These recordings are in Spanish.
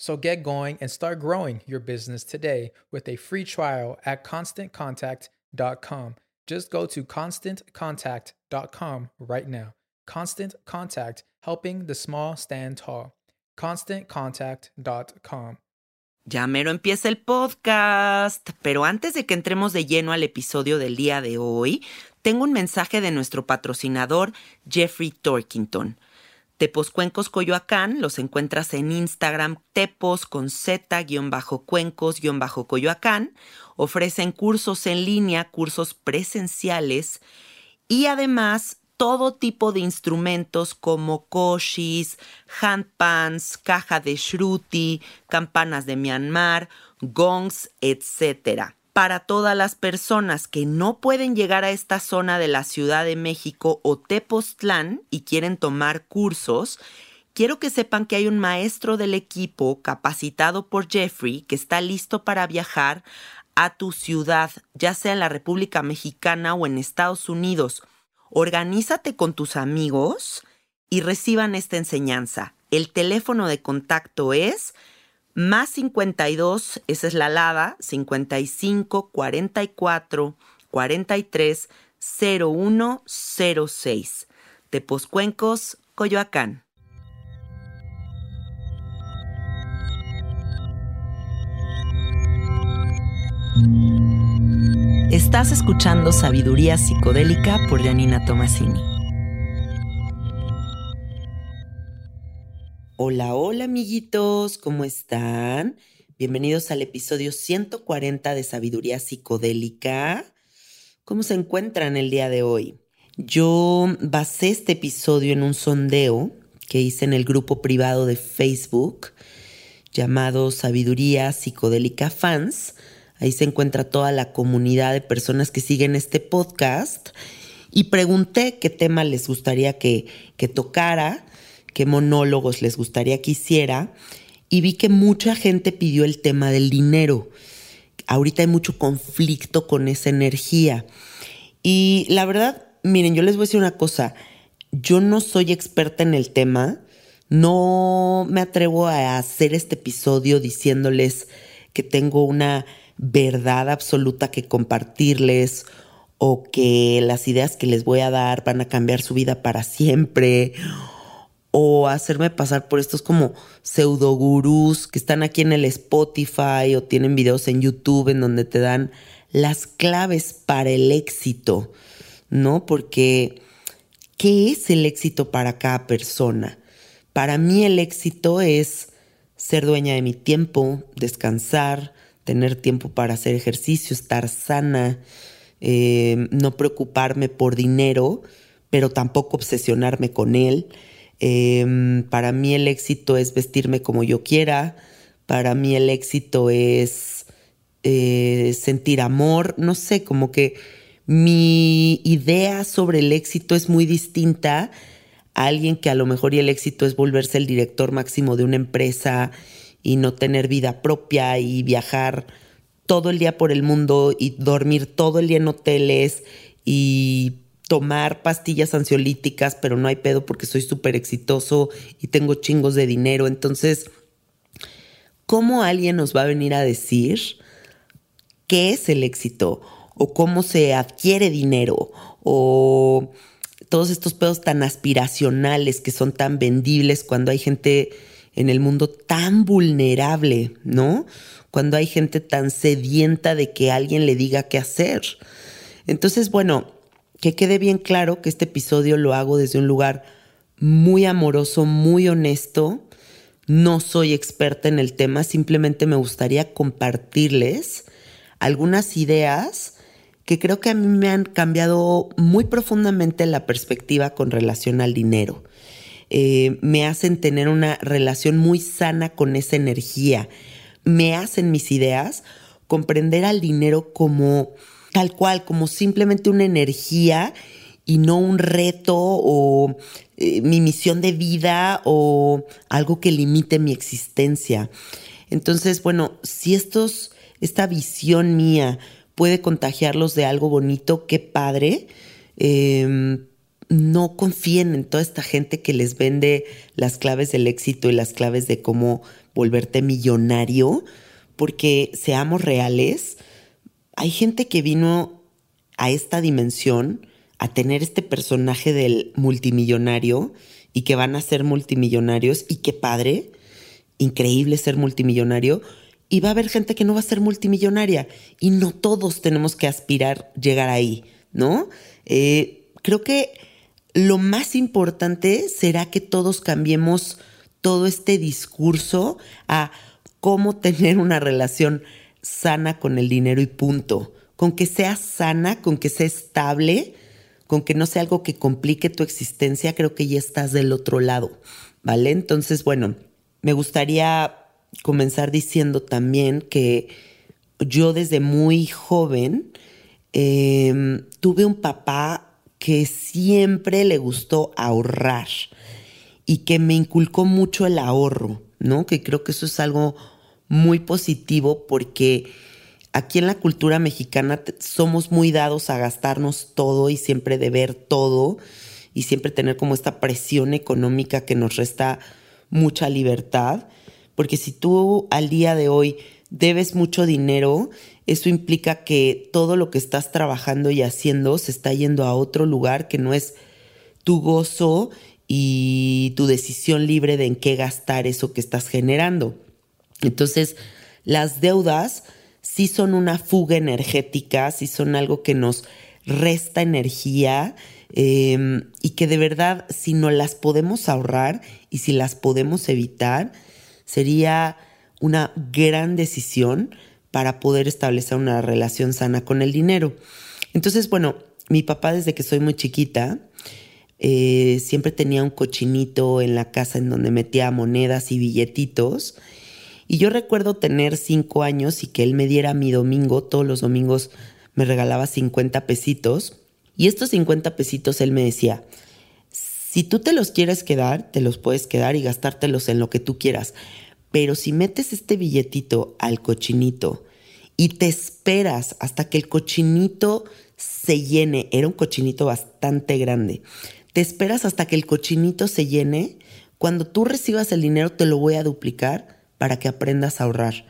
So get going and start growing your business today with a free trial at constantcontact.com. Just go to constantcontact.com right now. Constant Contact, helping the small stand tall. ConstantContact.com. Ya mero empieza el podcast, pero antes de que entremos de lleno al episodio del día de hoy, tengo un mensaje de nuestro patrocinador Jeffrey Torkington. Tepos Cuencos Coyoacán, los encuentras en Instagram, tepos con z-cuencos-coyoacán. Ofrecen cursos en línea, cursos presenciales y además todo tipo de instrumentos como koshis, handpans, caja de shruti, campanas de Myanmar, gongs, etc para todas las personas que no pueden llegar a esta zona de la Ciudad de México o Tepoztlán y quieren tomar cursos, quiero que sepan que hay un maestro del equipo capacitado por Jeffrey que está listo para viajar a tu ciudad, ya sea en la República Mexicana o en Estados Unidos. Organízate con tus amigos y reciban esta enseñanza. El teléfono de contacto es más 52, esa es la alada, 55 44 43 0106. Tepozcuencos, Coyoacán. Estás escuchando Sabiduría Psicodélica por Janina Tomasini. Hola, hola amiguitos, ¿cómo están? Bienvenidos al episodio 140 de Sabiduría Psicodélica. ¿Cómo se encuentran el día de hoy? Yo basé este episodio en un sondeo que hice en el grupo privado de Facebook llamado Sabiduría Psicodélica Fans. Ahí se encuentra toda la comunidad de personas que siguen este podcast. Y pregunté qué tema les gustaría que, que tocara qué monólogos les gustaría que hiciera y vi que mucha gente pidió el tema del dinero. Ahorita hay mucho conflicto con esa energía. Y la verdad, miren, yo les voy a decir una cosa, yo no soy experta en el tema, no me atrevo a hacer este episodio diciéndoles que tengo una verdad absoluta que compartirles o que las ideas que les voy a dar van a cambiar su vida para siempre o hacerme pasar por estos como pseudo gurús que están aquí en el Spotify o tienen videos en YouTube en donde te dan las claves para el éxito, ¿no? Porque, ¿qué es el éxito para cada persona? Para mí el éxito es ser dueña de mi tiempo, descansar, tener tiempo para hacer ejercicio, estar sana, eh, no preocuparme por dinero, pero tampoco obsesionarme con él. Em, para mí el éxito es vestirme como yo quiera, para mí el éxito es eh, sentir amor, no sé, como que mi idea sobre el éxito es muy distinta a alguien que a lo mejor y el éxito es volverse el director máximo de una empresa y no tener vida propia y viajar todo el día por el mundo y dormir todo el día en hoteles y tomar pastillas ansiolíticas, pero no hay pedo porque soy súper exitoso y tengo chingos de dinero. Entonces, ¿cómo alguien nos va a venir a decir qué es el éxito? ¿O cómo se adquiere dinero? ¿O todos estos pedos tan aspiracionales que son tan vendibles cuando hay gente en el mundo tan vulnerable, ¿no? Cuando hay gente tan sedienta de que alguien le diga qué hacer. Entonces, bueno, que quede bien claro que este episodio lo hago desde un lugar muy amoroso, muy honesto. No soy experta en el tema, simplemente me gustaría compartirles algunas ideas que creo que a mí me han cambiado muy profundamente la perspectiva con relación al dinero. Eh, me hacen tener una relación muy sana con esa energía. Me hacen mis ideas comprender al dinero como tal cual, como simplemente una energía y no un reto o eh, mi misión de vida o algo que limite mi existencia. Entonces, bueno, si estos, esta visión mía puede contagiarlos de algo bonito, qué padre. Em, no confíen en toda esta gente que les vende las claves del éxito y las claves de cómo volverte millonario, porque seamos reales, hay gente que vino a esta dimensión a tener este personaje del multimillonario y que van a ser multimillonarios y qué padre, increíble ser multimillonario. Y va a haber gente que no va a ser multimillonaria y no todos tenemos que aspirar llegar ahí, ¿no? Eh, creo que lo más importante será que todos cambiemos todo este discurso a cómo tener una relación sana con el dinero y punto. Con que sea sana, con que sea estable, con que no sea algo que complique tu existencia, creo que ya estás del otro lado, ¿vale? Entonces, bueno, me gustaría comenzar diciendo también que yo desde muy joven em, tuve un papá que siempre le gustó ahorrar y que me inculcó mucho el ahorro, ¿no? Que creo que eso es algo muy positivo porque aquí en la cultura mexicana somos muy dados a gastarnos todo y siempre deber todo y siempre tener como esta presión económica que nos resta mucha libertad. Porque si tú al día de hoy debes mucho dinero, eso implica que todo lo que estás trabajando y haciendo se está yendo a otro lugar que no es tu gozo y tu decisión libre de en qué gastar eso que estás generando. Entonces, las deudas sí son una fuga energética, sí son algo que nos resta energía em, y que de verdad si no las podemos ahorrar y si las podemos evitar, sería una gran decisión para poder establecer una relación sana con el dinero. Entonces, bueno, mi papá desde que soy muy chiquita, eh, siempre tenía un cochinito en la casa en donde metía monedas y billetitos y yo recuerdo tener cinco años y que él me diera mi domingo, todos los domingos me regalaba 50 pesitos. Y estos 50 pesitos él me decía, si tú te los quieres quedar, te los puedes quedar y gastártelos en lo que tú quieras. Pero si metes este billetito al cochinito y te esperas hasta que el cochinito se llene, era un cochinito bastante grande, te esperas hasta que el cochinito se llene, cuando tú recibas el dinero te lo voy a duplicar para que aprendas a ahorrar.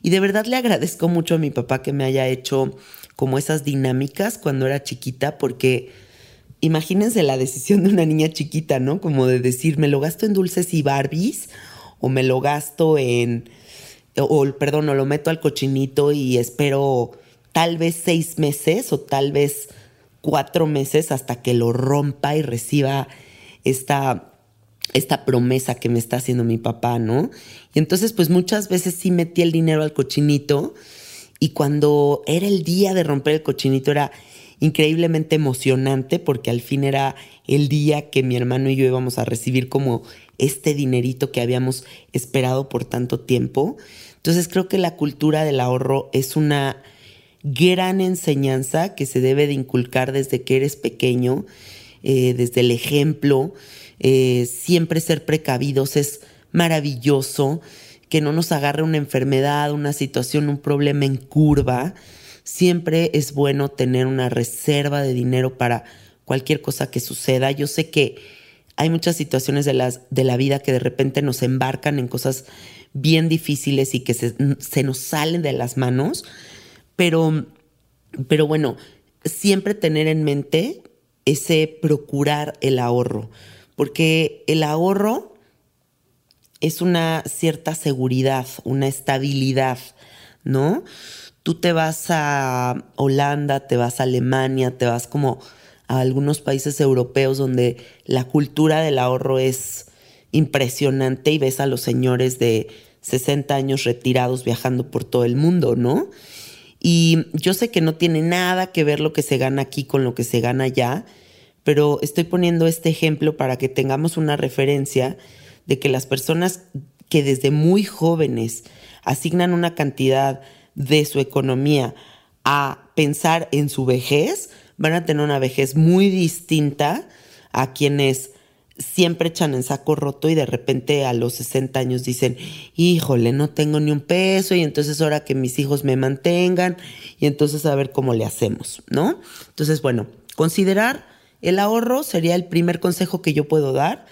Y de verdad le agradezco mucho a mi papá que me haya hecho como esas dinámicas cuando era chiquita, porque imagínense la decisión de una niña chiquita, ¿no? Como de decir, ¿me lo gasto en dulces y Barbies? ¿O me lo gasto en, o perdón, o lo meto al cochinito y espero tal vez seis meses o tal vez cuatro meses hasta que lo rompa y reciba esta, esta promesa que me está haciendo mi papá, ¿no? Y entonces, pues muchas veces sí metí el dinero al cochinito y cuando era el día de romper el cochinito era increíblemente emocionante porque al fin era el día que mi hermano y yo íbamos a recibir como este dinerito que habíamos esperado por tanto tiempo. Entonces creo que la cultura del ahorro es una gran enseñanza que se debe de inculcar desde que eres pequeño, eh, desde el ejemplo. Eh, siempre ser precavidos es maravilloso, que no nos agarre una enfermedad, una situación, un problema en curva. Siempre es bueno tener una reserva de dinero para cualquier cosa que suceda. Yo sé que hay muchas situaciones de, las, de la vida que de repente nos embarcan en cosas bien difíciles y que se, se nos salen de las manos, pero, pero bueno, siempre tener en mente ese procurar el ahorro, porque el ahorro es una cierta seguridad, una estabilidad, ¿no? tú te vas a Holanda, te vas a Alemania, te vas como a algunos países europeos donde la cultura del ahorro es impresionante y ves a los señores de 60 años retirados viajando por todo el mundo, ¿no? Y yo sé que no tiene nada que ver lo que se gana aquí con lo que se gana allá, pero estoy poniendo este ejemplo para que tengamos una referencia de que las personas que desde muy jóvenes asignan una cantidad de su economía a pensar en su vejez, van a tener una vejez muy distinta a quienes siempre echan en saco roto y de repente a los 60 años dicen, híjole, no tengo ni un peso y entonces ahora que mis hijos me mantengan y entonces a ver cómo le hacemos, ¿no? Entonces, bueno, considerar el ahorro sería el primer consejo que yo puedo dar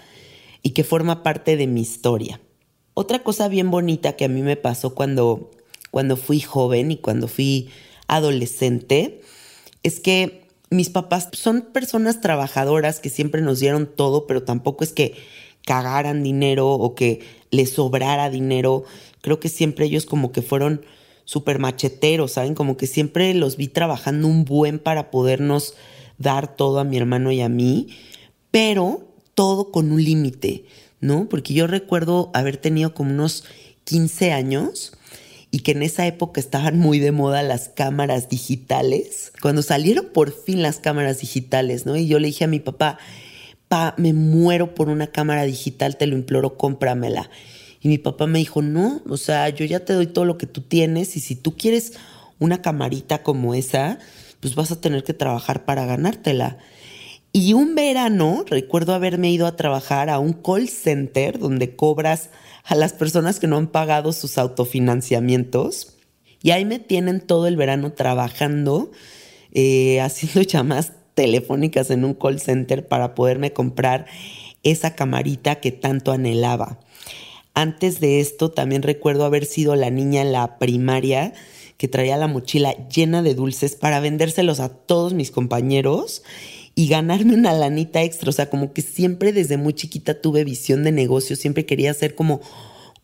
y que forma parte de mi historia. Otra cosa bien bonita que a mí me pasó cuando cuando fui joven y cuando fui adolescente es que mis papás son personas trabajadoras que siempre nos dieron todo, pero tampoco es que cagaran dinero o que les sobrara dinero. Creo que siempre ellos como que fueron súper macheteros, ¿saben? Como que siempre los vi trabajando un buen para podernos dar todo a mi hermano y a mí, pero todo con un límite, ¿no? Porque yo recuerdo haber tenido como unos 15 años y que en esa época estaban muy de moda las cámaras digitales. Cuando salieron por fin las cámaras digitales, ¿no? Y yo le dije a mi papá, pa, me muero por una cámara digital, te lo imploro, cómpramela. Y mi papá me dijo, no, o sea, yo ya te doy todo lo que tú tienes y si tú quieres una camarita como esa, pues vas a tener que trabajar para ganártela. Y un verano recuerdo haberme ido a trabajar a un call center donde cobras a las personas que no han pagado sus autofinanciamientos. Y ahí me tienen todo el verano trabajando, eh, haciendo llamadas telefónicas en un call center para poderme comprar esa camarita que tanto anhelaba. Antes de esto también recuerdo haber sido la niña en la primaria que traía la mochila llena de dulces para vendérselos a todos mis compañeros y ganarme una lanita extra. O sea, como que siempre desde muy chiquita tuve visión de negocio, siempre quería hacer como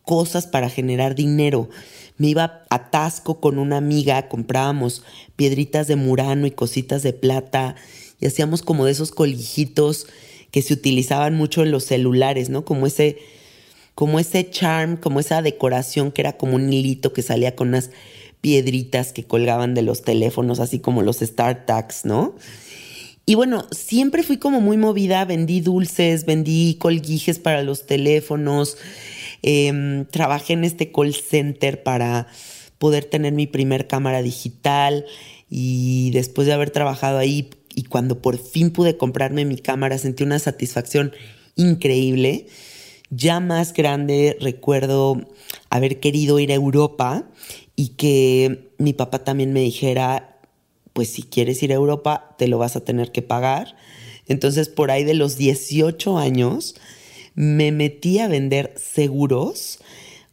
cosas para generar dinero. Me iba a Tasco con una amiga, comprábamos piedritas de murano y cositas de plata y hacíamos como de esos colijitos que se utilizaban mucho en los celulares, ¿no? Como ese, como ese charm, como esa decoración que era como un hilito que salía con unas piedritas que colgaban de los teléfonos, así como los StarTags, ¿no? Y bueno, siempre fui como muy movida, vendí dulces, vendí colguijes para los teléfonos, em, trabajé en este call center para poder tener mi primer cámara digital y después de haber trabajado ahí y cuando por fin pude comprarme mi cámara sentí una satisfacción increíble. Ya más grande recuerdo haber querido ir a Europa y que mi papá también me dijera, pues si quieres ir a Europa, te lo vas a tener que pagar. Entonces, por ahí de los 18 años, me metí a vender seguros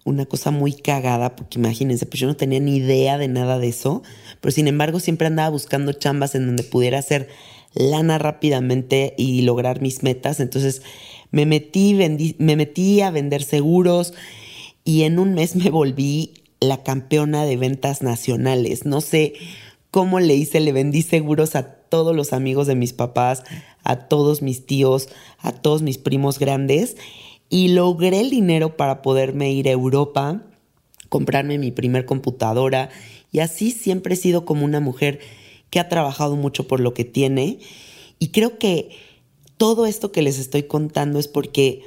una cosa muy cagada, porque imagínense, pues yo no tenía ni idea de nada de eso, pero sin embargo siempre andaba buscando chambas en donde pudiera hacer lana rápidamente y lograr mis metas. Entonces me metí, me metí a vender seguros y en un mes me volví la campeona de ventas nacionales. No sé cómo le hice, le vendí seguros a todos los amigos de mis papás, a todos mis tíos, a todos mis primos grandes y logré el dinero para poderme ir a Europa, comprarme mi primer computadora y así siempre he sido como una mujer que ha trabajado mucho por lo que tiene y creo que todo esto que les estoy contando es porque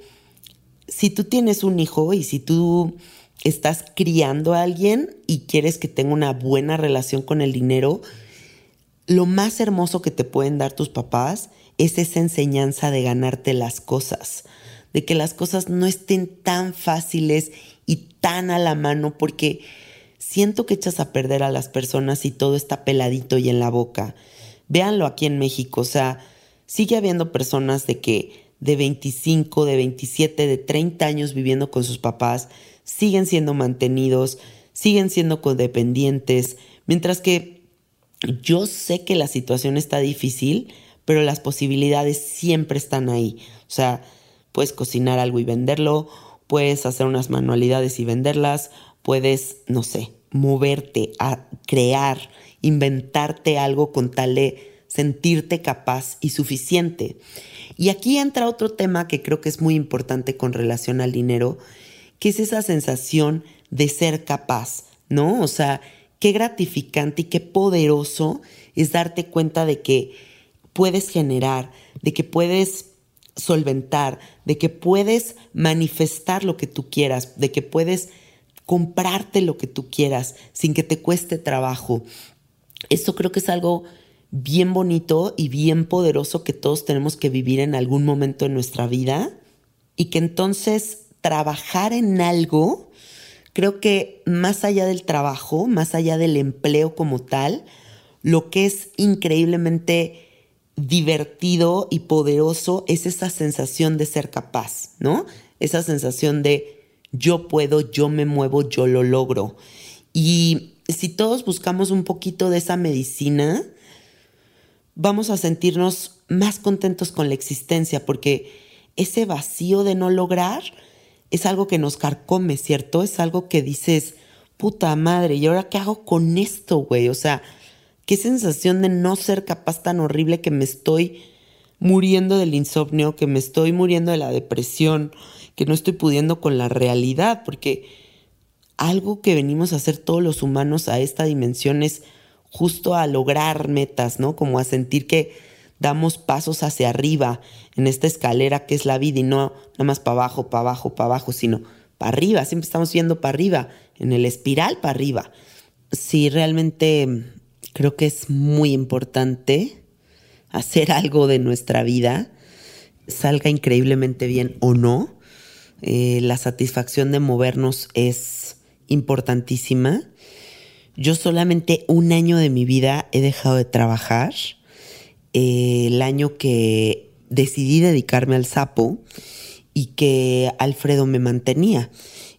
si tú tienes un hijo y si tú estás criando a alguien y quieres que tenga una buena relación con el dinero, lo más hermoso que te pueden dar tus papás es esa enseñanza de ganarte las cosas de que las cosas no estén tan fáciles y tan a la mano, porque siento que echas a perder a las personas y todo está peladito y en la boca. Véanlo aquí en México, o sea, sigue habiendo personas de que de 25, de 27, de 30 años viviendo con sus papás, siguen siendo mantenidos, siguen siendo codependientes, mientras que yo sé que la situación está difícil, pero las posibilidades siempre están ahí. O sea, Puedes cocinar algo y venderlo, puedes hacer unas manualidades y venderlas, puedes, no sé, moverte a crear, inventarte algo con tal de sentirte capaz y suficiente. Y aquí entra otro tema que creo que es muy importante con relación al dinero, que es esa sensación de ser capaz, ¿no? O sea, qué gratificante y qué poderoso es darte cuenta de que puedes generar, de que puedes solventar, de que puedes manifestar lo que tú quieras, de que puedes comprarte lo que tú quieras sin que te cueste trabajo. Esto creo que es algo bien bonito y bien poderoso que todos tenemos que vivir en algún momento en nuestra vida y que entonces trabajar en algo, creo que más allá del trabajo, más allá del empleo como tal, lo que es increíblemente divertido y poderoso es esa sensación de ser capaz, ¿no? Esa sensación de yo puedo, yo me muevo, yo lo logro. Y si todos buscamos un poquito de esa medicina, vamos a sentirnos más contentos con la existencia, porque ese vacío de no lograr es algo que nos carcome, ¿cierto? Es algo que dices, puta madre, ¿y ahora qué hago con esto, güey? O sea, qué sensación de no ser capaz tan horrible que me estoy muriendo del insomnio, que me estoy muriendo de la depresión, que no estoy pudiendo con la realidad, porque algo que venimos a hacer todos los humanos a esta dimensión es justo a lograr metas, ¿no? Como a sentir que damos pasos hacia arriba en esta escalera que es la vida y no nada más para abajo, para abajo, para abajo, sino para arriba, siempre estamos yendo para arriba, en el espiral para arriba. Si realmente Creo que es muy importante hacer algo de nuestra vida, salga increíblemente bien o no. Eh, la satisfacción de movernos es importantísima. Yo solamente un año de mi vida he dejado de trabajar. Eh, el año que decidí dedicarme al sapo y que Alfredo me mantenía.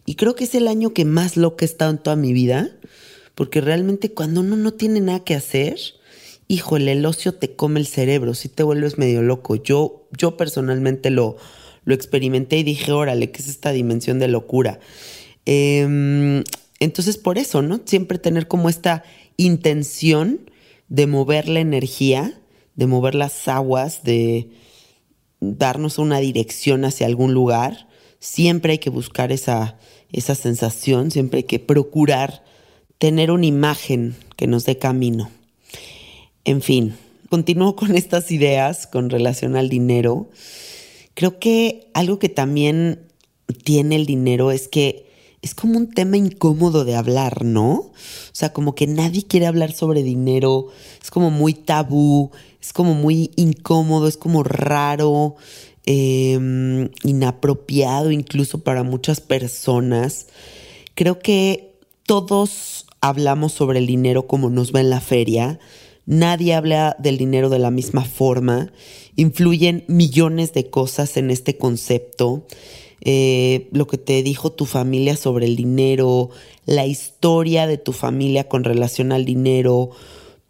Y creo que es el año que más loca he estado en toda mi vida porque realmente cuando uno no tiene nada que hacer, híjole, el ocio te come el cerebro, si te vuelves medio loco. Yo, yo personalmente lo, lo experimenté y dije, órale, ¿qué es esta dimensión de locura? Em, entonces, por eso, ¿no? Siempre tener como esta intención de mover la energía, de mover las aguas, de darnos una dirección hacia algún lugar. Siempre hay que buscar esa, esa sensación, siempre hay que procurar tener una imagen que nos dé camino. En fin, continúo con estas ideas con relación al dinero. Creo que algo que también tiene el dinero es que es como un tema incómodo de hablar, ¿no? O sea, como que nadie quiere hablar sobre dinero, es como muy tabú, es como muy incómodo, es como raro, em, inapropiado incluso para muchas personas. Creo que todos hablamos sobre el dinero como nos va en la feria, nadie habla del dinero de la misma forma, influyen millones de cosas en este concepto. Eh, lo que te dijo tu familia sobre el dinero, la historia de tu familia con relación al dinero,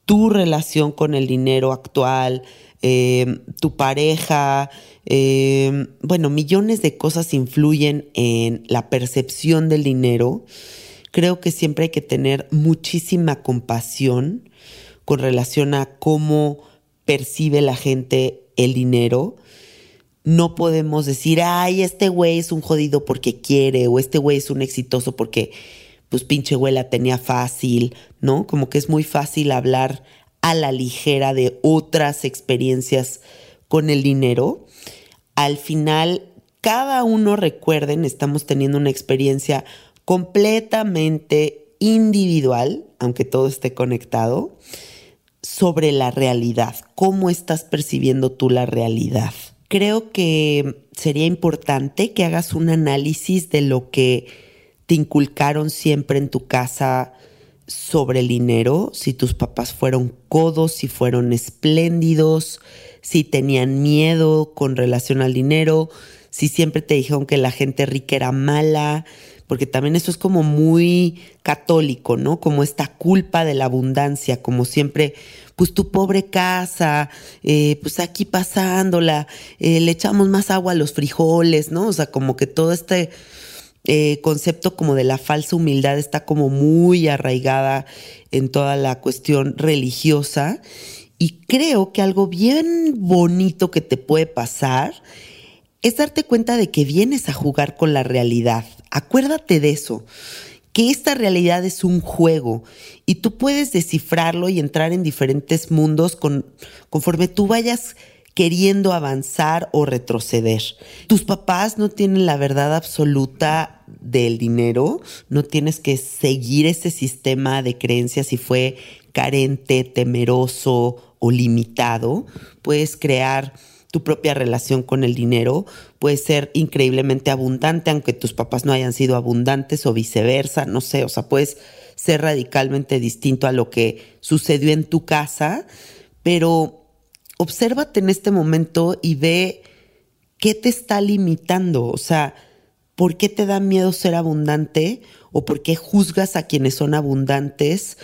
tu relación con el dinero actual, eh, tu pareja, eh, bueno, millones de cosas influyen en la percepción del dinero. Creo que siempre hay que tener muchísima compasión con relación a cómo percibe la gente el dinero. No podemos decir, ay, este güey es un jodido porque quiere, o este güey es un exitoso porque, pues pinche güey la tenía fácil, ¿no? Como que es muy fácil hablar a la ligera de otras experiencias con el dinero. Al final, cada uno, recuerden, estamos teniendo una experiencia completamente individual, aunque todo esté conectado sobre la realidad, cómo estás percibiendo tú la realidad. Creo que sería importante que hagas un análisis de lo que te inculcaron siempre en tu casa sobre el dinero, si tus papás fueron codos, si fueron espléndidos, si tenían miedo con relación al dinero, si siempre te dijeron que la gente rica era mala, porque también eso es como muy católico, ¿no? Como esta culpa de la abundancia, como siempre, pues tu pobre casa, eh, pues aquí pasándola, eh, le echamos más agua a los frijoles, ¿no? O sea, como que todo este eh, concepto como de la falsa humildad está como muy arraigada en toda la cuestión religiosa. Y creo que algo bien bonito que te puede pasar es darte cuenta de que vienes a jugar con la realidad. Acuérdate de eso, que esta realidad es un juego y tú puedes descifrarlo y entrar en diferentes mundos con, conforme tú vayas queriendo avanzar o retroceder. Tus papás no tienen la verdad absoluta del dinero, no tienes que seguir ese sistema de creencias si fue carente, temeroso o limitado. Puedes crear tu propia relación con el dinero. Puede ser increíblemente abundante, aunque tus papás no hayan sido abundantes o viceversa, no sé, o sea, puedes ser radicalmente distinto a lo que sucedió en tu casa, pero obsérvate en este momento y ve qué te está limitando, o sea, ¿por qué te da miedo ser abundante o por qué juzgas a quienes son abundantes?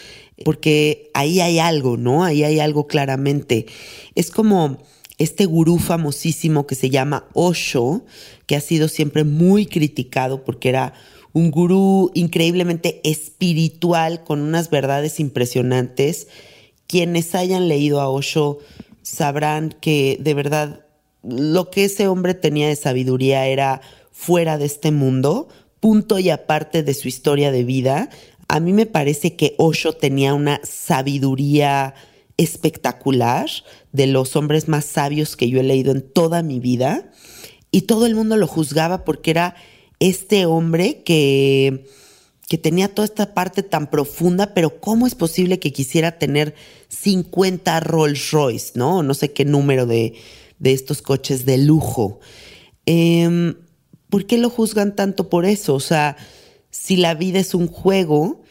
Porque ahí hay algo, ¿no? Ahí hay algo claramente. Es como este gurú famosísimo que se llama Osho, que ha sido siempre muy criticado porque era un gurú increíblemente espiritual con unas verdades impresionantes. Quienes hayan leído a Osho sabrán que de verdad lo que ese hombre tenía de sabiduría era fuera de este mundo, punto y aparte de su historia de vida. A mí me parece que Osho tenía una sabiduría espectacular, de los hombres más sabios que yo he leído en toda mi vida, y todo el mundo lo juzgaba porque era este hombre que, que tenía toda esta parte tan profunda, pero ¿cómo es posible que quisiera tener 50 Rolls Royce, no? No sé qué número de, de estos coches de lujo. Em, ¿Por qué lo juzgan tanto por eso? O sea, si la vida es un juego,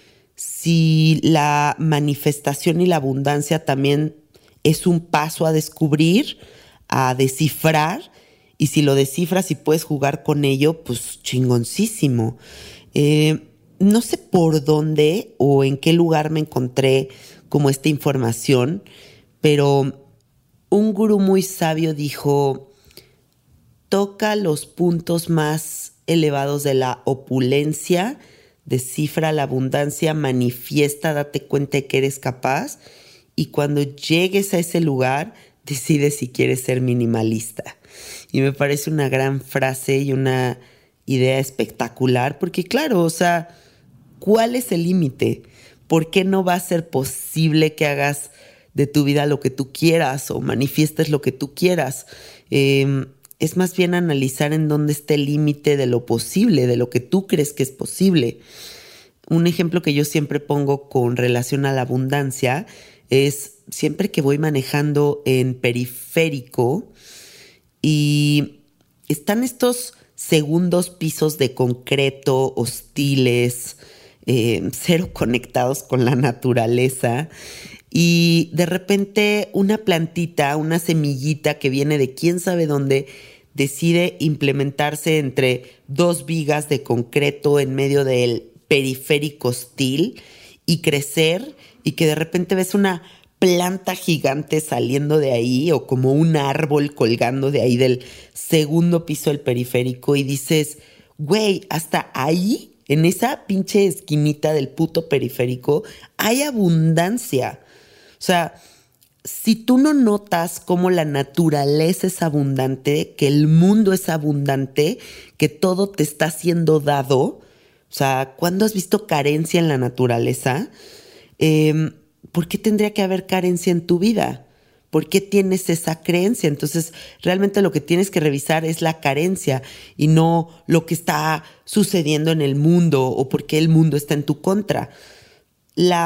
si la manifestación y la abundancia también es un paso a descubrir, a descifrar, y si lo descifras y puedes jugar con ello, pues chingoncísimo. Eh, no sé por dónde o en qué lugar me encontré como esta información, pero un gurú muy sabio dijo, toca los puntos más elevados de la opulencia descifra la abundancia, manifiesta, date cuenta de que eres capaz y cuando llegues a ese lugar, decides si quieres ser minimalista. Y me parece una gran frase y una idea espectacular, porque claro, o sea, ¿cuál es el límite? ¿Por qué no va a ser posible que hagas de tu vida lo que tú quieras o manifiestes lo que tú quieras? Eh, es más bien analizar en dónde está el límite de lo posible, de lo que tú crees que es posible. Un ejemplo que yo siempre pongo con relación a la abundancia es siempre que voy manejando en periférico y están estos segundos pisos de concreto hostiles, eh, cero conectados con la naturaleza y de repente una plantita, una semillita que viene de quién sabe dónde, decide implementarse entre dos vigas de concreto en medio del periférico hostil y crecer y que de repente ves una planta gigante saliendo de ahí o como un árbol colgando de ahí del segundo piso del periférico y dices, güey, hasta ahí, en esa pinche esquinita del puto periférico, hay abundancia. O sea, si tú no notas cómo la naturaleza es abundante, que el mundo es abundante, que todo te está siendo dado, o sea, ¿cuándo has visto carencia en la naturaleza? Em, ¿Por qué tendría que haber carencia en tu vida? ¿Por qué tienes esa creencia? Entonces, realmente lo que tienes que revisar es la carencia y no lo que está sucediendo en el mundo o por qué el mundo está en tu contra. La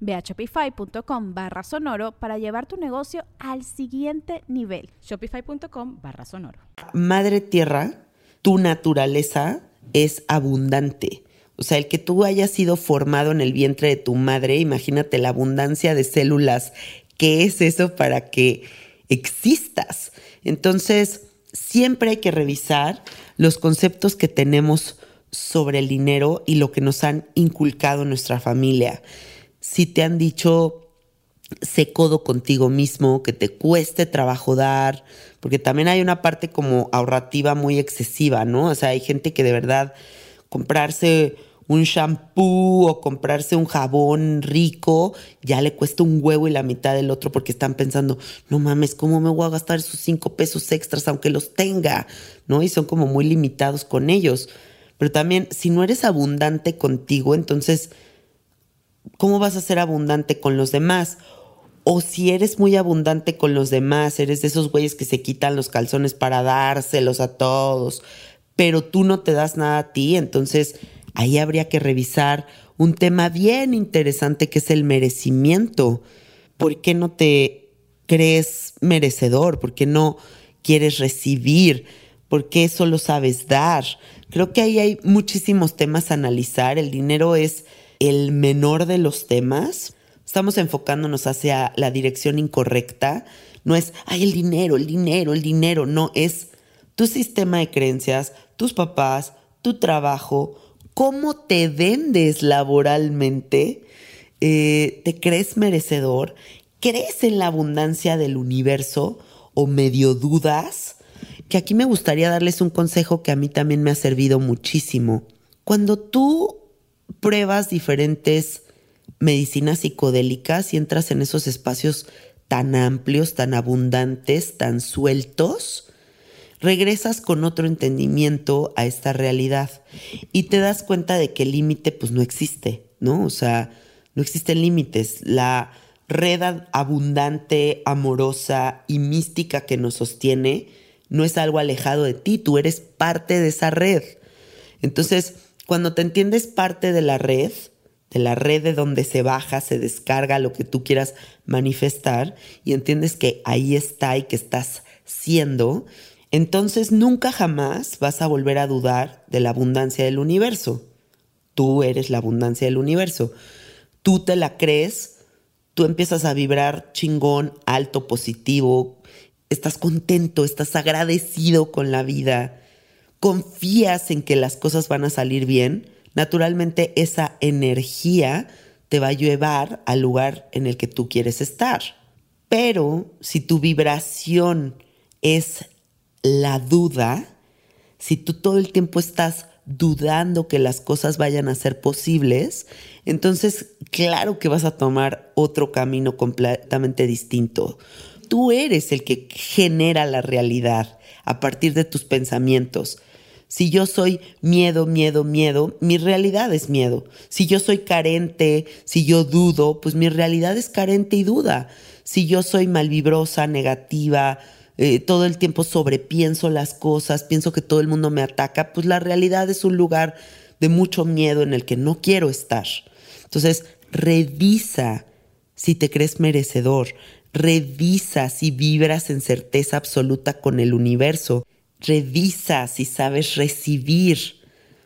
Ve a shopify.com barra sonoro para llevar tu negocio al siguiente nivel. Shopify.com barra sonoro. Madre Tierra, tu naturaleza es abundante. O sea, el que tú hayas sido formado en el vientre de tu madre, imagínate la abundancia de células. ¿Qué es eso para que existas? Entonces, siempre hay que revisar los conceptos que tenemos sobre el dinero y lo que nos han inculcado en nuestra familia si te han dicho sé codo contigo mismo, que te cueste trabajo dar, porque también hay una parte como ahorrativa muy excesiva, ¿no? O sea, hay gente que de verdad comprarse un shampoo o comprarse un jabón rico ya le cuesta un huevo y la mitad del otro porque están pensando, no mames, ¿cómo me voy a gastar esos cinco pesos extras aunque los tenga? ¿No? Y son como muy limitados con ellos. Pero también, si no eres abundante contigo, entonces ¿cómo vas a ser abundante con los demás? O si eres muy abundante con los demás, eres de esos güeyes que se quitan los calzones para dárselos a todos, pero tú no te das nada a ti, entonces ahí habría que revisar un tema bien interesante que es el merecimiento. ¿Por qué no te crees merecedor? ¿Por qué no quieres recibir? ¿Por qué solo sabes dar? Creo que ahí hay muchísimos temas a analizar. El dinero es el menor de los temas, estamos enfocándonos hacia la dirección incorrecta. No es, ay, el dinero, el dinero, el dinero. No, es tu sistema de creencias, tus papás, tu trabajo, cómo te vendes laboralmente, eh, te crees merecedor, crees en la abundancia del universo o medio dudas. Que aquí me gustaría darles un consejo que a mí también me ha servido muchísimo. Cuando tú pruebas diferentes medicinas psicodélicas y entras en esos espacios tan amplios, tan abundantes, tan sueltos, regresas con otro entendimiento a esta realidad y te das cuenta de que el límite pues no existe, ¿no? O sea, no existen límites. La red abundante, amorosa y mística que nos sostiene no es algo alejado de ti, tú eres parte de esa red. Entonces, cuando te entiendes parte de la red, de la red de donde se baja, se descarga lo que tú quieras manifestar y entiendes que ahí está y que estás siendo, entonces nunca jamás vas a volver a dudar de la abundancia del universo. Tú eres la abundancia del universo. Tú te la crees, tú empiezas a vibrar chingón, alto, positivo, estás contento, estás agradecido con la vida confías en que las cosas van a salir bien, naturalmente esa energía te va a llevar al lugar en el que tú quieres estar. Pero si tu vibración es la duda, si tú todo el tiempo estás dudando que las cosas vayan a ser posibles, entonces claro que vas a tomar otro camino completamente distinto. Tú eres el que genera la realidad a partir de tus pensamientos. Si yo soy miedo, miedo, miedo, mi realidad es miedo. Si yo soy carente, si yo dudo, pues mi realidad es carente y duda. Si yo soy malvibrosa, negativa, eh, todo el tiempo sobrepienso las cosas, pienso que todo el mundo me ataca, pues la realidad es un lugar de mucho miedo en el que no quiero estar. Entonces, revisa si te crees merecedor, revisa si vibras en certeza absoluta con el universo Revisa si sabes recibir,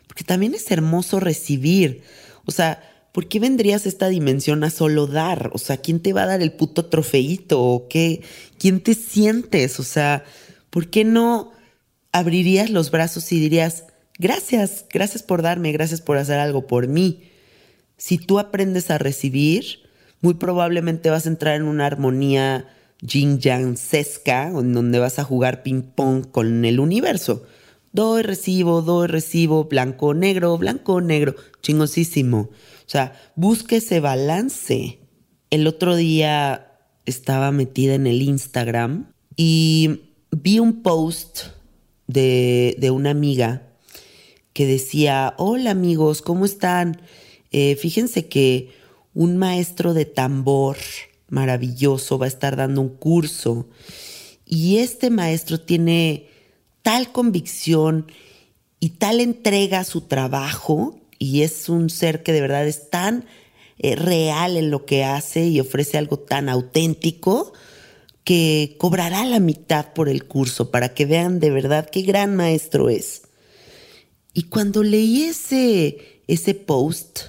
porque también es hermoso recibir. O sea, ¿por qué vendrías a esta dimensión a solo dar? O sea, ¿quién te va a dar el puto trofeito? ¿O qué? ¿Quién te sientes? O sea, ¿por qué no abrirías los brazos y dirías, gracias, gracias por darme, gracias por hacer algo por mí? Si tú aprendes a recibir, muy probablemente vas a entrar en una armonía yin yang sesca, en donde vas a jugar ping pong con el universo. Doy, recibo, doy, recibo, blanco, negro, blanco, negro, chingosísimo. O sea, busque ese balance. El otro día estaba metida en el Instagram y vi un post de, de una amiga que decía, hola amigos, ¿cómo están? Eh, fíjense que un maestro de tambor maravilloso, va a estar dando un curso. Y este maestro tiene tal convicción y tal entrega a su trabajo y es un ser que de verdad es tan eh, real en lo que hace y ofrece algo tan auténtico que cobrará la mitad por el curso para que vean de verdad qué gran maestro es. Y cuando leí ese, ese post,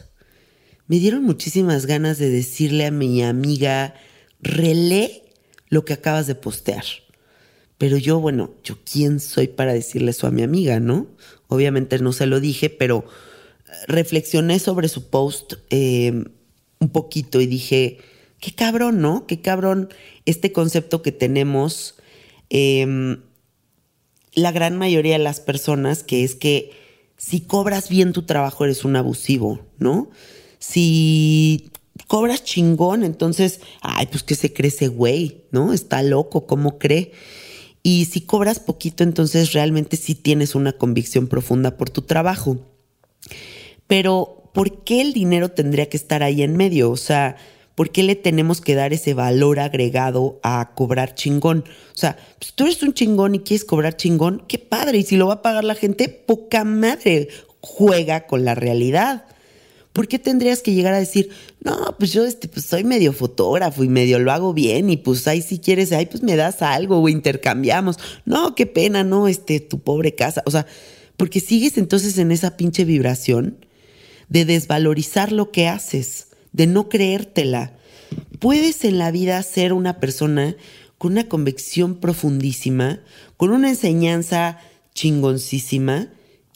me dieron muchísimas ganas de decirle a mi amiga, relé lo que acabas de postear. Pero yo, bueno, yo quién soy para decirle eso a mi amiga, ¿no? Obviamente no se lo dije, pero eh, reflexioné sobre su post em, un poquito y dije, qué cabrón, ¿no? Qué cabrón este concepto que tenemos em, la gran mayoría de las personas, que es que si cobras bien tu trabajo eres un abusivo, ¿no? Si cobras chingón, entonces, ay, pues que se cree ese güey, ¿no? Está loco, ¿cómo cree? Y si cobras poquito, entonces realmente sí tienes una convicción profunda por tu trabajo. Pero, ¿por qué el dinero tendría que estar ahí en medio? O sea, ¿por qué le tenemos que dar ese valor agregado a cobrar chingón? O sea, pues tú eres un chingón y quieres cobrar chingón, qué padre. Y si lo va a pagar la gente, poca madre. Juega con la realidad. ¿Por qué tendrías que llegar a decir, no, pues yo este, pues soy medio fotógrafo y medio lo hago bien y pues ahí si quieres, ahí pues me das algo o intercambiamos? No, qué pena, no, este, tu pobre casa. O sea, porque sigues entonces en esa pinche vibración de desvalorizar lo que haces, de no creértela. Puedes en la vida ser una persona con una convicción profundísima, con una enseñanza chingoncísima,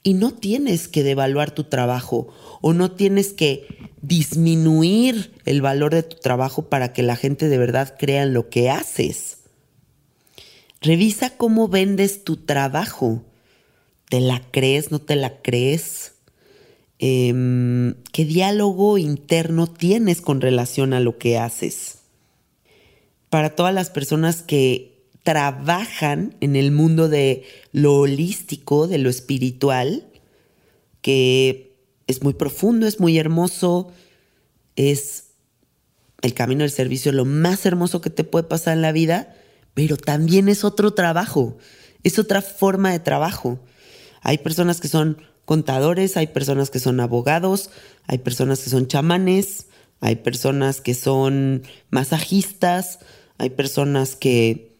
y no tienes que devaluar tu trabajo o no tienes que disminuir el valor de tu trabajo para que la gente de verdad crea en lo que haces. Revisa cómo vendes tu trabajo. ¿Te la crees? ¿No te la crees? Em, ¿Qué diálogo interno tienes con relación a lo que haces? Para todas las personas que trabajan en el mundo de lo holístico, de lo espiritual, que es muy profundo, es muy hermoso, es el camino del servicio lo más hermoso que te puede pasar en la vida, pero también es otro trabajo, es otra forma de trabajo. Hay personas que son contadores, hay personas que son abogados, hay personas que son chamanes, hay personas que son masajistas, hay personas que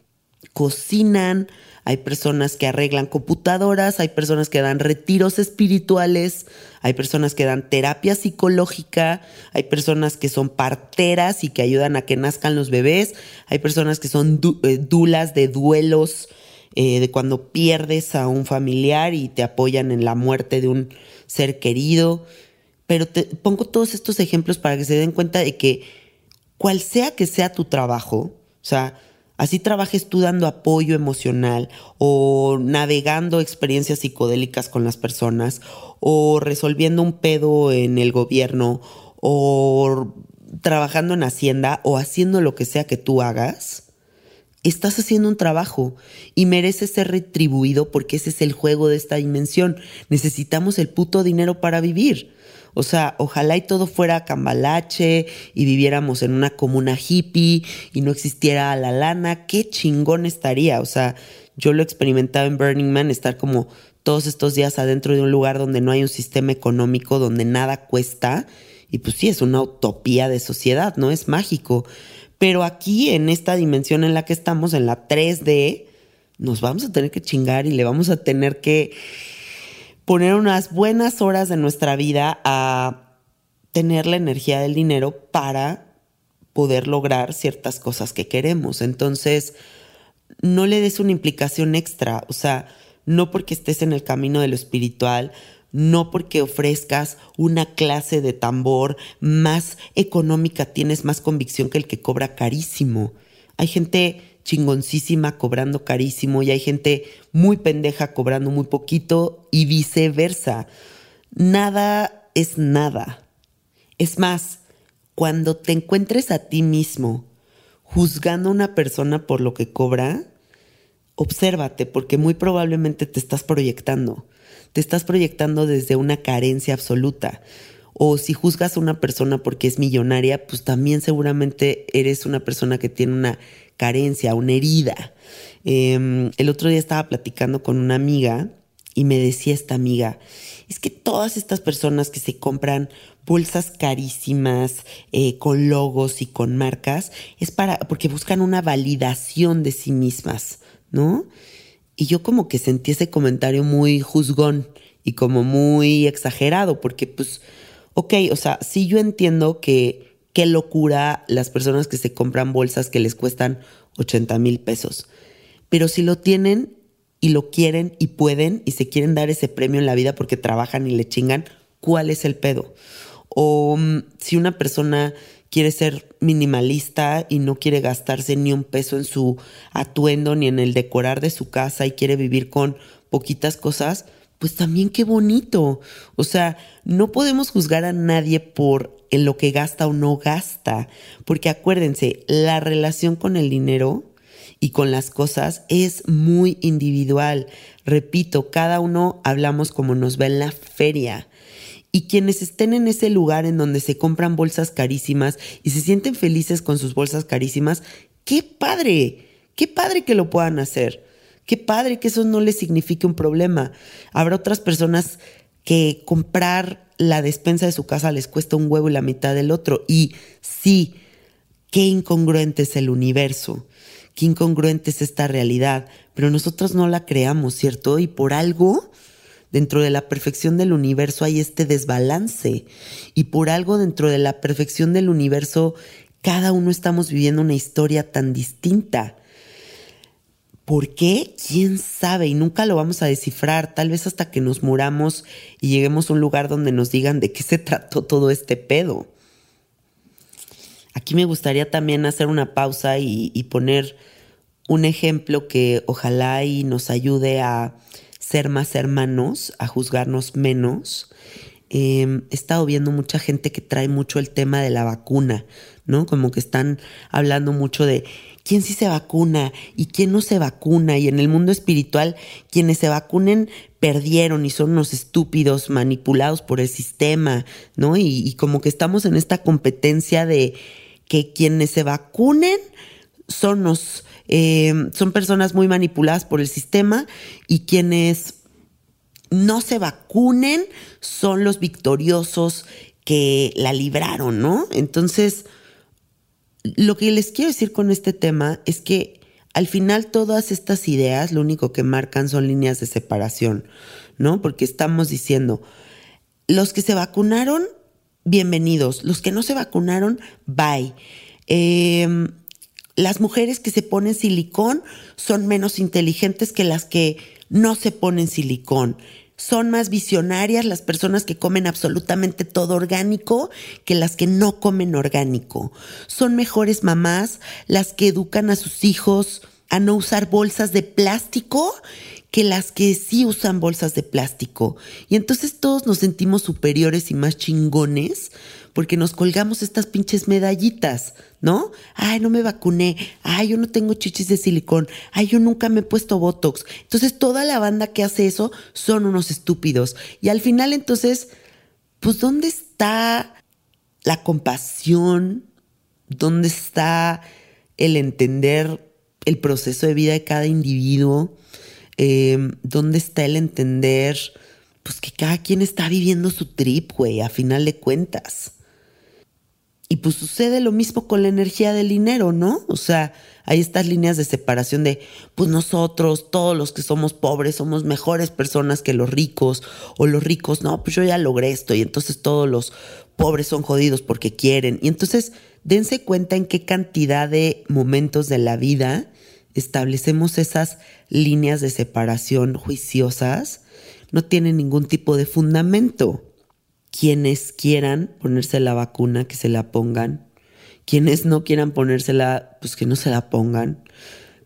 cocinan, hay personas que arreglan computadoras, hay personas que dan retiros espirituales, hay personas que dan terapia psicológica, hay personas que son parteras y que ayudan a que nazcan los bebés, hay personas que son eh, dulas de duelos, eh, de cuando pierdes a un familiar y te apoyan en la muerte de un ser querido. Pero te pongo todos estos ejemplos para que se den cuenta de que cual sea que sea tu trabajo, o sea, Así trabajes tú dando apoyo emocional o navegando experiencias psicodélicas con las personas o resolviendo un pedo en el gobierno o trabajando en Hacienda o haciendo lo que sea que tú hagas, estás haciendo un trabajo y mereces ser retribuido porque ese es el juego de esta dimensión. Necesitamos el puto dinero para vivir. O sea, ojalá y todo fuera cambalache y viviéramos en una comuna hippie y no existiera la lana. Qué chingón estaría. O sea, yo lo he experimentado en Burning Man, estar como todos estos días adentro de un lugar donde no hay un sistema económico, donde nada cuesta. Y pues sí, es una utopía de sociedad, ¿no? Es mágico. Pero aquí, en esta dimensión en la que estamos, en la 3D, nos vamos a tener que chingar y le vamos a tener que poner unas buenas horas de nuestra vida a tener la energía del dinero para poder lograr ciertas cosas que queremos. Entonces, no le des una implicación extra, o sea, no porque estés en el camino de lo espiritual, no porque ofrezcas una clase de tambor más económica, tienes más convicción que el que cobra carísimo. Hay gente chingoncísima cobrando carísimo y hay gente muy pendeja cobrando muy poquito y viceversa. Nada es nada. Es más, cuando te encuentres a ti mismo juzgando a una persona por lo que cobra, obsérvate porque muy probablemente te estás proyectando. Te estás proyectando desde una carencia absoluta. O si juzgas a una persona porque es millonaria, pues también seguramente eres una persona que tiene una carencia, una herida. Em, el otro día estaba platicando con una amiga y me decía esta amiga, es que todas estas personas que se compran bolsas carísimas eh, con logos y con marcas es para porque buscan una validación de sí mismas, ¿no? Y yo como que sentí ese comentario muy juzgón y como muy exagerado, porque pues, ok, o sea, sí yo entiendo que qué locura las personas que se compran bolsas que les cuestan 80 mil pesos. Pero si lo tienen y lo quieren y pueden y se quieren dar ese premio en la vida porque trabajan y le chingan, ¿cuál es el pedo? O mm, si una persona quiere ser minimalista y no quiere gastarse ni un peso en su atuendo ni en el decorar de su casa y quiere vivir con poquitas cosas, pues también qué bonito. O sea, no podemos juzgar a nadie por en lo que gasta o no gasta, porque acuérdense, la relación con el dinero y con las cosas es muy individual. Repito, cada uno hablamos como nos va en la feria. Y quienes estén en ese lugar en donde se compran bolsas carísimas y se sienten felices con sus bolsas carísimas, qué padre, qué padre que lo puedan hacer. Qué padre que eso no les signifique un problema. Habrá otras personas que comprar la despensa de su casa les cuesta un huevo y la mitad del otro. Y sí, qué incongruente es el universo, qué incongruente es esta realidad, pero nosotros no la creamos, ¿cierto? Y por algo, dentro de la perfección del universo hay este desbalance. Y por algo dentro de la perfección del universo, cada uno estamos viviendo una historia tan distinta. ¿Por qué? ¿Quién sabe? Y nunca lo vamos a descifrar, tal vez hasta que nos muramos y lleguemos a un lugar donde nos digan de qué se trató todo este pedo. Aquí me gustaría también hacer una pausa y, poner un ejemplo que ojalá y nos ayude a ser más hermanos, a juzgarnos menos. Em, he estado viendo mucha gente que trae mucho el tema de la vacuna, ¿no? Como que están hablando mucho de quién sí se vacuna y quién no se vacuna. Y en el mundo espiritual, quienes se vacunen perdieron y son unos estúpidos manipulados por el sistema, ¿no? Y, como que estamos en esta competencia de que quienes se vacunen son, los, eh, son personas muy manipuladas por el sistema y quienes no se vacunen son los victoriosos que la libraron, ¿no? Entonces, lo que les quiero decir con este tema es que al final todas estas ideas lo único que marcan son líneas de separación, ¿no? Porque estamos diciendo, los que se vacunaron, bienvenidos, los que no se vacunaron, bye. Em, las mujeres que se ponen silicón son menos inteligentes que las que no se ponen silicón. Son más visionarias las personas que comen absolutamente todo orgánico que las que no comen orgánico. Son mejores mamás las que educan a sus hijos a no usar bolsas de plástico que las que sí usan bolsas de plástico. Y entonces todos nos sentimos superiores y más chingones porque nos colgamos estas pinches medallitas, ¿no? Ay, no me vacuné. Ay, yo no tengo chichis de silicón. Ay, yo nunca me he puesto Botox. Entonces toda la banda que hace eso son unos estúpidos. Y al final entonces, pues ¿dónde está la compasión? ¿Dónde está el entender el proceso de vida de cada individuo? Em, ¿Dónde está el entender, pues que cada quien está viviendo su trip, güey, a final de cuentas? Y pues sucede lo mismo con la energía del dinero, ¿no? O sea, hay estas líneas de separación de, pues nosotros, todos los que somos pobres, somos mejores personas que los ricos, o los ricos, no, pues yo ya logré esto, y entonces todos los pobres son jodidos porque quieren. Y entonces, dense cuenta en qué cantidad de momentos de la vida establecemos esas líneas de separación juiciosas, no tienen ningún tipo de fundamento. Quienes quieran ponerse la vacuna, que se la pongan. Quienes no quieran ponérsela, pues que no se la pongan.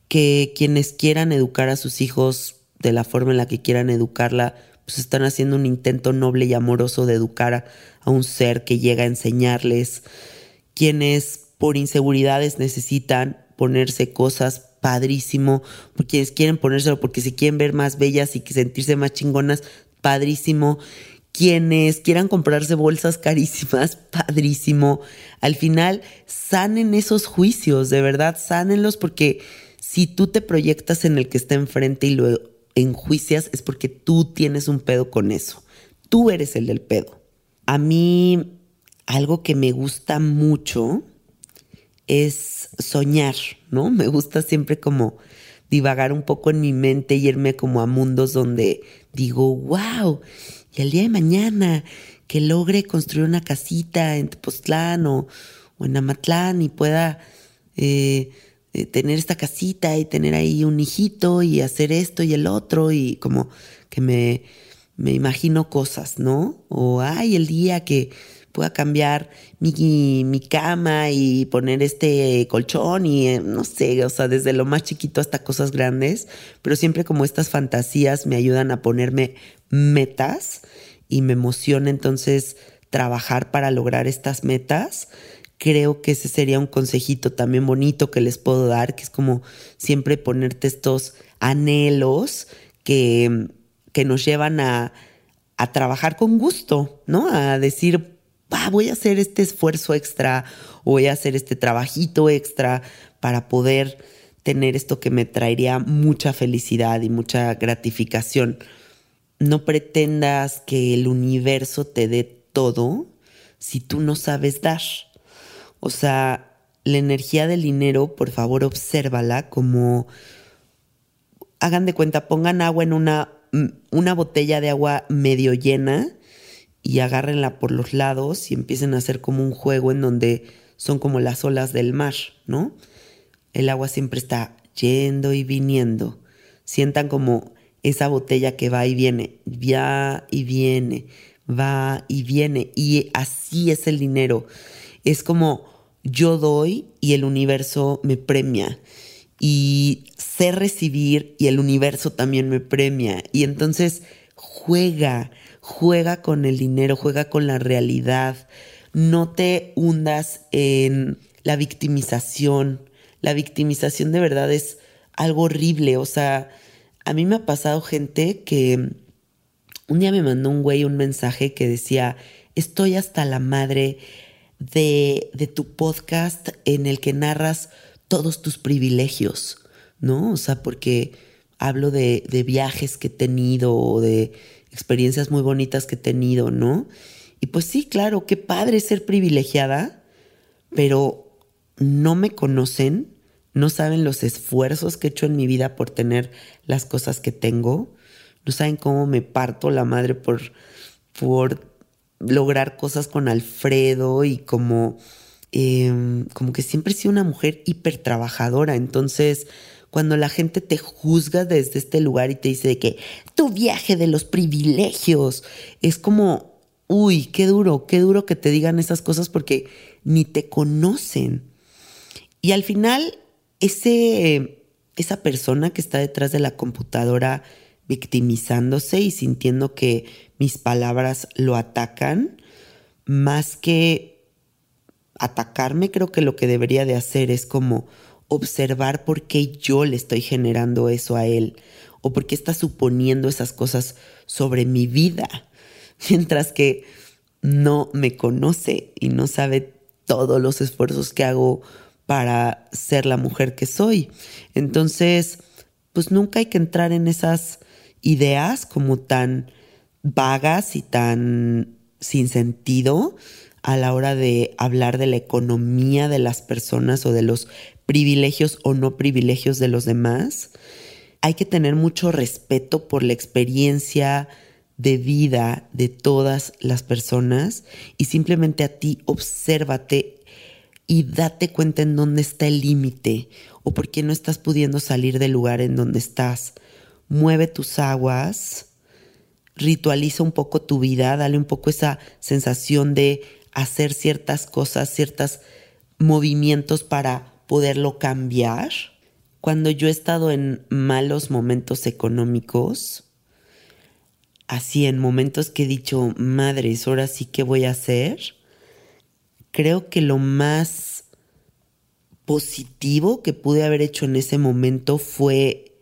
Que quienes quieran educar a sus hijos de la forma en la que quieran educarla, pues están haciendo un intento noble y amoroso de educar a, un ser que llega a enseñarles. Quienes por inseguridades necesitan ponerse cosas padrísimo, quienes quieren ponérselo porque se quieren ver más bellas y sentirse más chingonas, padrísimo. Quienes quieran comprarse bolsas carísimas, padrísimo. Al final, sanen esos juicios, de verdad, sánenlos porque si tú te proyectas en el que está enfrente y lo enjuicias, es porque tú tienes un pedo con eso. Tú eres el del pedo. A mí, algo que me gusta mucho es soñar, ¿no? Me gusta siempre como divagar un poco en mi mente y irme como a mundos donde digo, wow, y el día de mañana que logre construir una casita en Tepoztlán o, en Amatlán y pueda eh, eh, tener esta casita y tener ahí un hijito y hacer esto y el otro y como que me, me imagino cosas, ¿no? O, ay, el día que pueda cambiar mi, mi cama y poner este colchón y eh, no sé, o sea, desde lo más chiquito hasta cosas grandes, pero siempre como estas fantasías me ayudan a ponerme metas y me emociona entonces trabajar para lograr estas metas. Creo que ese sería un consejito también bonito que les puedo dar, que es como siempre ponerte estos anhelos que, que nos llevan a, a trabajar con gusto, ¿no? A decir, voy a hacer este esfuerzo extra voy a hacer este trabajito extra para poder tener esto que me traería mucha felicidad y mucha gratificación. No pretendas que el universo te dé todo si tú no sabes dar. O sea, la energía del dinero, por favor, obsérvala como hagan de cuenta, pongan agua en una, una botella de agua medio llena y agárrenla por los lados y empiecen a hacer como un juego en donde son como las olas del mar, ¿no? El agua siempre está yendo y viniendo. Sientan como esa botella que va y viene, va y viene, va y viene. Y así es el dinero. Es como yo doy y el universo me premia. Y sé recibir y el universo también me premia. Y entonces juega, juega con el dinero, juega con la realidad, no te hundas en la victimización. La victimización de verdad es algo horrible, o sea, a mí me ha pasado gente que un día me mandó un güey un mensaje que decía, estoy hasta la madre de, de tu podcast en el que narras todos tus privilegios, ¿no? O sea, porque hablo de, de viajes que he tenido o de experiencias muy bonitas que he tenido, ¿no? Y pues sí, claro, qué padre ser privilegiada, pero no me conocen, no saben los esfuerzos que he hecho en mi vida por tener las cosas que tengo, no saben cómo me parto la madre por, por lograr cosas con Alfredo y como, em, como que siempre he sido una mujer hiper trabajadora, entonces cuando la gente te juzga desde este lugar y te dice de que tu viaje de los privilegios es como, uy, qué duro, qué duro que te digan esas cosas porque ni te conocen. Y al final, ese, esa persona que está detrás de la computadora victimizándose y sintiendo que mis palabras lo atacan, más que atacarme, creo que lo que debería de hacer es como observar por qué yo le estoy generando eso a él o por qué está suponiendo esas cosas sobre mi vida, mientras que no me conoce y no sabe todos los esfuerzos que hago para ser la mujer que soy. Entonces, pues nunca hay que entrar en esas ideas como tan vagas y tan sin sentido a la hora de hablar de la economía de las personas o de los privilegios o no privilegios de los demás. Hay que tener mucho respeto por la experiencia de vida de todas las personas y simplemente a ti obsérvate y date cuenta en dónde está el límite o por qué no estás pudiendo salir del lugar en donde estás. Mueve tus aguas, ritualiza un poco tu vida, dale un poco esa sensación de hacer ciertas cosas, ciertos movimientos para poderlo cambiar. Cuando yo he estado en malos momentos económicos, así en momentos que he dicho, madres, ahora sí que voy a hacer, creo que lo más positivo que pude haber hecho en ese momento fue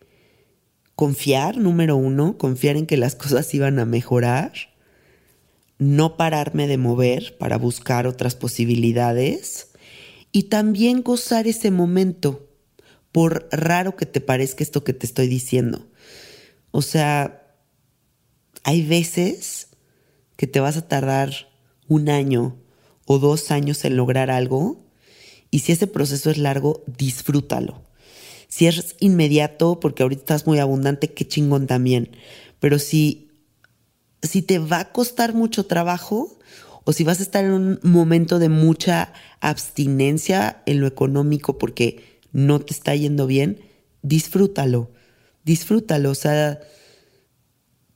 confiar, número uno, confiar en que las cosas iban a mejorar, no pararme de mover para buscar otras posibilidades y también gozar ese momento, por raro que te parezca esto que te estoy diciendo. O sea, hay veces que te vas a tardar un año o dos años en lograr algo y si ese proceso es largo, disfrútalo. Si es inmediato, porque ahorita estás muy abundante, qué chingón también. Pero si, si te va a costar mucho trabajo o si vas a estar en un momento de mucha abstinencia en lo económico porque no te está yendo bien, disfrútalo, disfrútalo. O sea,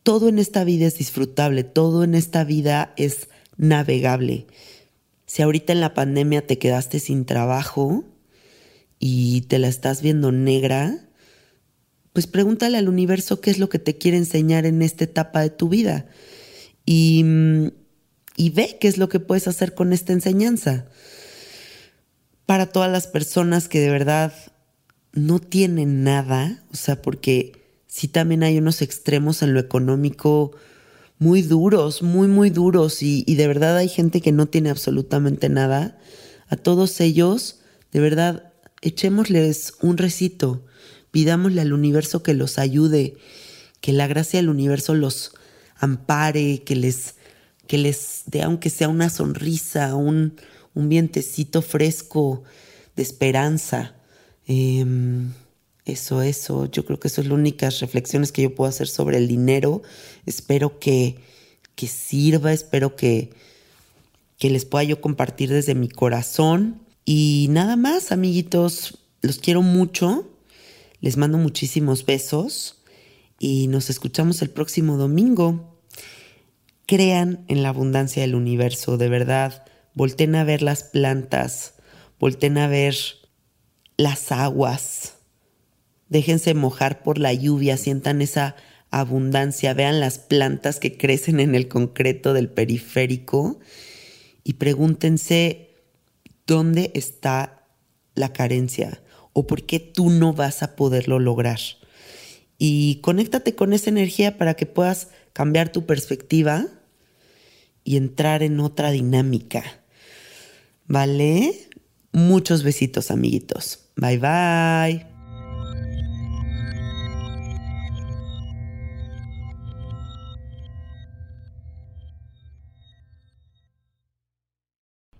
todo en esta vida es disfrutable, todo en esta vida es navegable. Si ahorita en la pandemia te quedaste sin trabajo, y te la estás viendo negra, pues pregúntale al universo qué es lo que te quiere enseñar en esta etapa de tu vida y, y ve qué es lo que puedes hacer con esta enseñanza. Para todas las personas que de verdad no tienen nada, o sea, porque sí también hay unos extremos en lo económico muy duros, muy, muy duros, y, de verdad hay gente que no tiene absolutamente nada. A todos ellos, de verdad, echémosles un recito, pidámosle al universo que los ayude, que la gracia del universo los ampare, que les, que les dé aunque sea una sonrisa, un, un vientecito fresco de esperanza. Em, eso, eso, yo creo que eso es las únicas reflexiones que yo puedo hacer sobre el dinero. Espero que, que sirva, espero que, que les pueda yo compartir desde mi corazón. Y nada más, amiguitos, los quiero mucho. Les mando muchísimos besos y nos escuchamos el próximo domingo. Crean en la abundancia del universo, de verdad. Volten a ver las plantas, volten a ver las aguas. Déjense mojar por la lluvia, sientan esa abundancia, vean las plantas que crecen en el concreto del periférico y pregúntense ¿Dónde está la carencia? ¿O por qué tú no vas a poderlo lograr? Y conéctate con esa energía para que puedas cambiar tu perspectiva y entrar en otra dinámica. ¿Vale? Muchos besitos, amiguitos. Bye bye.